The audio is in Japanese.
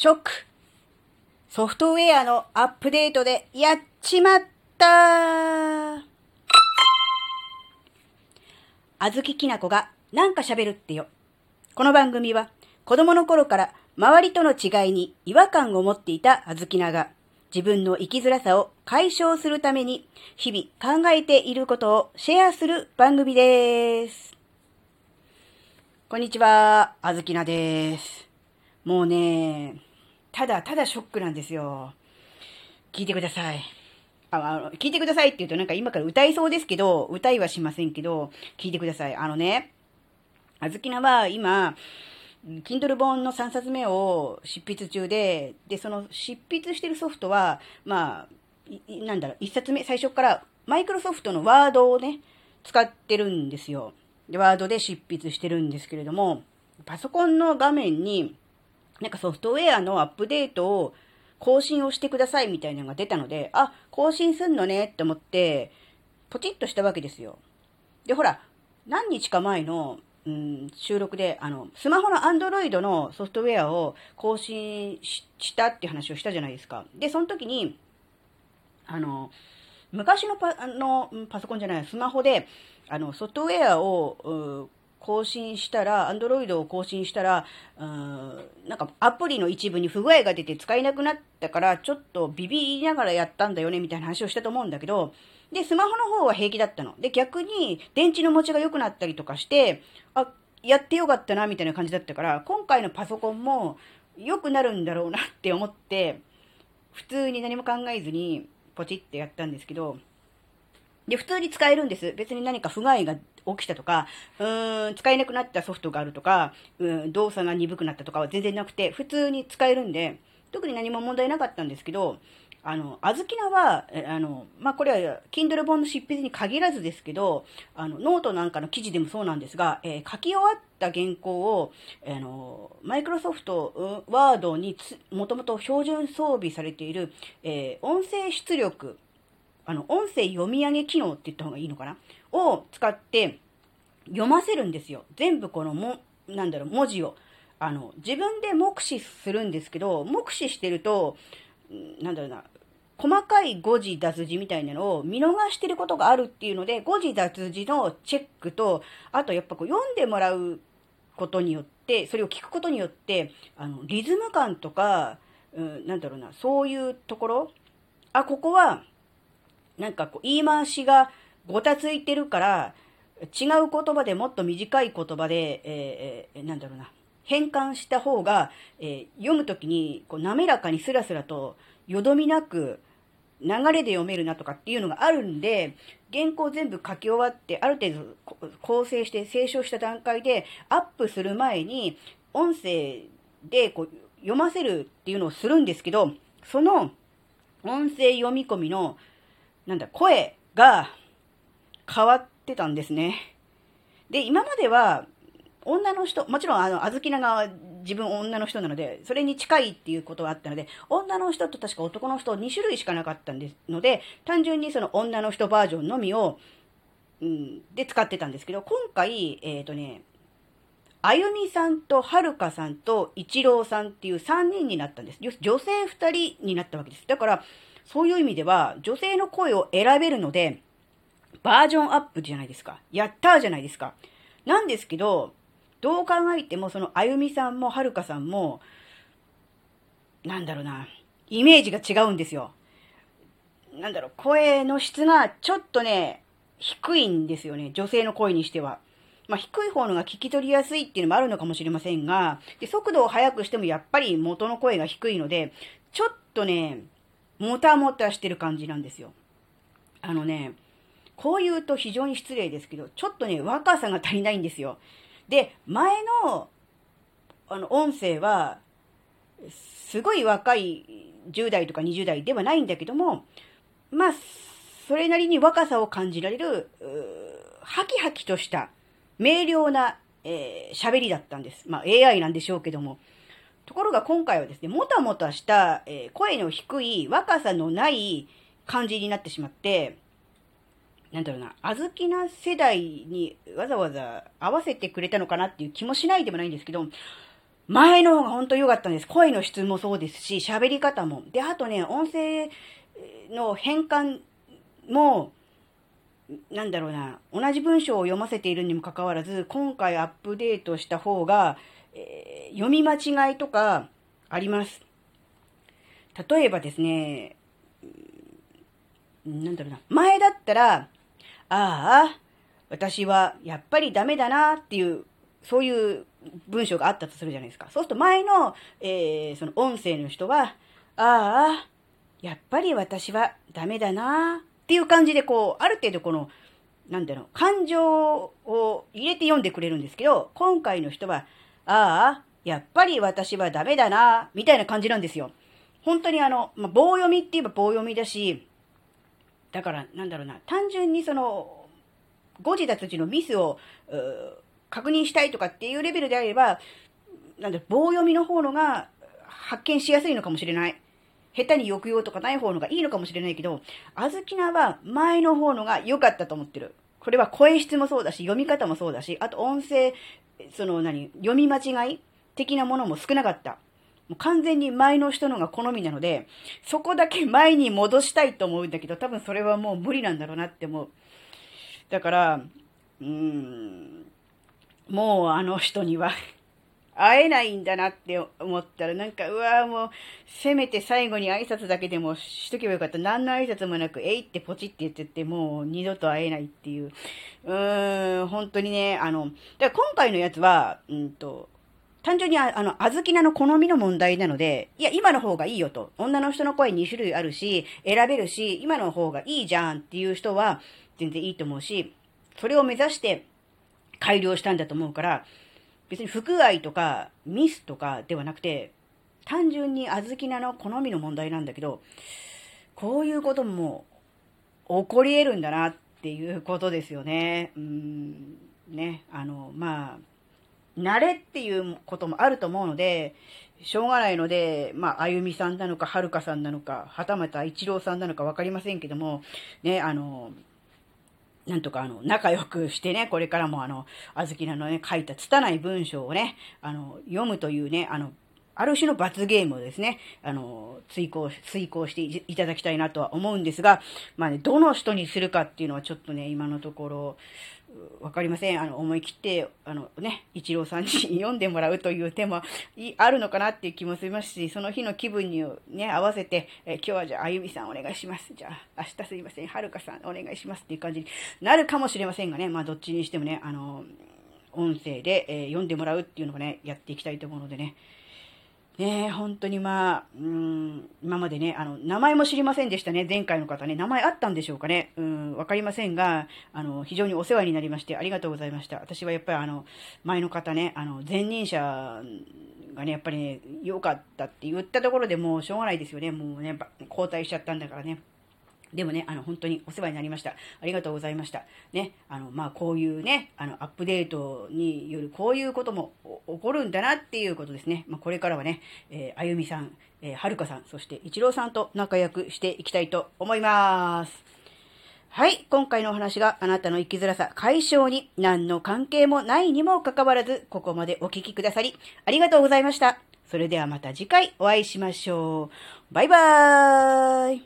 ショックソフトウェアのアップデートでやっちまったあずききなこがなんか喋るってよ。この番組は子供の頃から周りとの違いに違和感を持っていたあずきなが自分の生きづらさを解消するために日々考えていることをシェアする番組です。こんにちは、あずきなです。もうね、ただただショックなんですよ。聞いてください。あの聞いてくださいって言うとなんか今から歌いそうですけど、歌いはしませんけど、聞いてください。あのね、あずきなは今、Kindle 本の3冊目を執筆中で、で、その執筆してるソフトは、まあ、なんだろう、1冊目、最初からマイクロソフトのワードをね、使ってるんですよ。で、ワードで執筆してるんですけれども、パソコンの画面に、なんかソフトウェアのアップデートを更新をしてくださいみたいなのが出たので、あ、更新すんのねって思って、ポチッとしたわけですよ。で、ほら、何日か前の、うん、収録で、あの、スマホの Android のソフトウェアを更新したって話をしたじゃないですか。で、その時に、あの、昔のパあのパソコンじゃない、スマホで、あの、ソフトウェアを、更新したら、アンドロイドを更新したら、うん、なんかアプリの一部に不具合が出て使えなくなったから、ちょっとビビりながらやったんだよね、みたいな話をしたと思うんだけど、で、スマホの方は平気だったの。で、逆に電池の持ちが良くなったりとかして、あ、やってよかったな、みたいな感じだったから、今回のパソコンも良くなるんだろうなって思って、普通に何も考えずに、ポチってやったんですけど、で、普通に使えるんです。別に何か不具合が起きたとか、うーん、使えなくなったソフトがあるとか、うん、動作が鈍くなったとかは全然なくて、普通に使えるんで、特に何も問題なかったんですけど、あの、あずきなは、あの、まあ、これは、Kindle 本の執筆に限らずですけど、あの、ノートなんかの記事でもそうなんですが、えー、書き終わった原稿を、あの、マイクロソフト、ワードにもともと標準装備されている、えー、音声出力、あの、音声読み上げ機能って言った方がいいのかな？を使って読ませるんですよ。全部このも、なんだろう、文字を。あの、自分で目視するんですけど、目視してると、なんだろうな、細かい誤字脱字みたいなのを見逃してることがあるっていうので、誤字脱字のチェックと、あとやっぱこう読んでもらうことによって、それを聞くことによって、あの、リズム感とか、うん、なんだろうな、そういうところ、あ、ここは、なんかこう、言い回しがごたついてるから、違う言葉でもっと短い言葉で、えー、なんだろうな、変換した方が、えー、読むときにこう滑らかにスラスラとよどみなく流れで読めるなとかっていうのがあるんで、原稿全部書き終わって、ある程度構成して清書した段階でアップする前に、音声でこう読ませるっていうのをするんですけど、その音声読み込みの、なんだ、声が変わってたんですね。で、今までは、女の人、もちろん、あの、あずきなが自分女の人なので、それに近いっていうことはあったので、女の人と確か男の人2種類しかなかったんですので、単純にその女の人バージョンのみを、うん、で使ってたんですけど、今回、えっ、ー、とね、あゆみさんとはるかさんと一郎さんっていう3人になったんです。女性2人になったわけです。だから、そういう意味では、女性の声を選べるので、バージョンアップじゃないですか。やったーじゃないですか。なんですけど、どう考えても、その、あゆみさんもはるかさんも、なんだろうな、イメージが違うんですよ。なんだろう、声の質がちょっとね、低いんですよね。女性の声にしては。まあ、低い方のが聞き取りやすいっていうのもあるのかもしれませんが、で速度を速くしてもやっぱり元の声が低いので、ちょっとね、もたもたしてる感じなんですよ。あのね、こう言うと非常に失礼ですけど、ちょっとね、若さが足りないんですよ。で、前の、あの、音声は、すごい若い10代とか20代ではないんだけども、まあ、それなりに若さを感じられる、ハキハキとした明瞭な、えー、りだったんです。まあ AI なんでしょうけども。ところが今回はですね、もたもたした、えー、声の低い若さのない感じになってしまって、なんだろうな、あずきな世代にわざわざ合わせてくれたのかなっていう気もしないでもないんですけど、前の方が本当良かったんです。声の質もそうですし、喋り方も。で、あとね、音声の変換も、なんだろうな、同じ文章を読ませているにもかかわらず、今回アップデートした方が、えー、読み間違いとかあります。例えばですね、なんだろうな、前だったら、ああ、私はやっぱりダメだなっていう、そういう文章があったとするじゃないですか。そうすると前の、えー、その音声の人は、ああ、やっぱり私はダメだなっていう感じで、こう、ある程度この、なんだろう、感情を入れて読んでくれるんですけど、今回の人は、ああ、やっぱり私はダメだな、みたいな感じなんですよ。本当にあの、まあ、棒読みって言えば棒読みだし、だから、なんだろうな、単純にその、誤字脱字のミスを、確認したいとかっていうレベルであれば、なんだ、棒読みの方のが発見しやすいのかもしれない。下手に抑揚とかない方のがいいのかもしれないけど、あずきなは前の方のが良かったと思ってる。これは声質もそうだし、読み方もそうだし、あと音声、その何、読み間違い的なものも少なかった。もう完全に前の人のが好みなので、そこだけ前に戻したいと思うんだけど、多分それはもう無理なんだろうなって思う。だから、うーん、もうあの人には会えないんだなって思ったら、なんか、うわもう、せめて最後に挨拶だけでもしとけばよかった。何の挨拶もなく、えいってポチって言ってて、もう二度と会えないっていう。うーん、本当にね、あの、だから今回のやつは、うんと、単純にあの、あずきなの好みの問題なので、いや、今の方がいいよと。女の人の声2種類あるし、選べるし、今の方がいいじゃんっていう人は、全然いいと思うし、それを目指して改良したんだと思うから、別に不具合とかミスとかではなくて、単純に小豆菜の好みの問題なんだけど、こういうことも起こり得るんだなっていうことですよね。うん、ね、あの、まあ、慣れっていうこともあると思うので、しょうがないので、まあ、あゆみさんなのか、はるかさんなのか、はたまた一郎さんなのかわかりませんけども、ね、あの、なんとかあの、仲良くしてね、これからもあの、あずきなのね、書いた拙い文章をね、あの、読むというね、あの、ある種の罰ゲームをですね、あの、追行、遂行していただきたいなとは思うんですが、まあね、どの人にするかっていうのはちょっとね、今のところ、わかりません。あの、思い切って、あのね、一郎さんに読んでもらうという手もあるのかなっていう気もしますし、その日の気分にね、合わせて、え今日はじゃあ、あゆみさんお願いします。じゃあ、明日すいません、はるかさんお願いしますっていう感じになるかもしれませんがね、まあ、どっちにしてもね、あの、音声で、え、読んでもらうっていうのをね、やっていきたいと思うのでね、ね本当にまあ、うん、今までね、あの、名前も知りませんでしたね、前回の方ね。名前あったんでしょうかね。うん、わかりませんが、あの、非常にお世話になりまして、ありがとうございました。私はやっぱりあの、前の方ね、あの、前任者がね、やっぱりね、良かったって言ったところでもうしょうがないですよね。もうね、交代しちゃったんだからね。でもね、あの、本当にお世話になりました。ありがとうございました。ね、あの、まあ、こういうね、あの、アップデートによるこういうことも起こるんだなっていうことですね。まあ、これからはね、えー、あゆみさん、えー、はるかさん、そして一郎さんと仲良くしていきたいと思います。はい、今回のお話があなたの生きづらさ解消に何の関係もないにもかかわらず、ここまでお聞きくださり、ありがとうございました。それではまた次回お会いしましょう。バイバーイ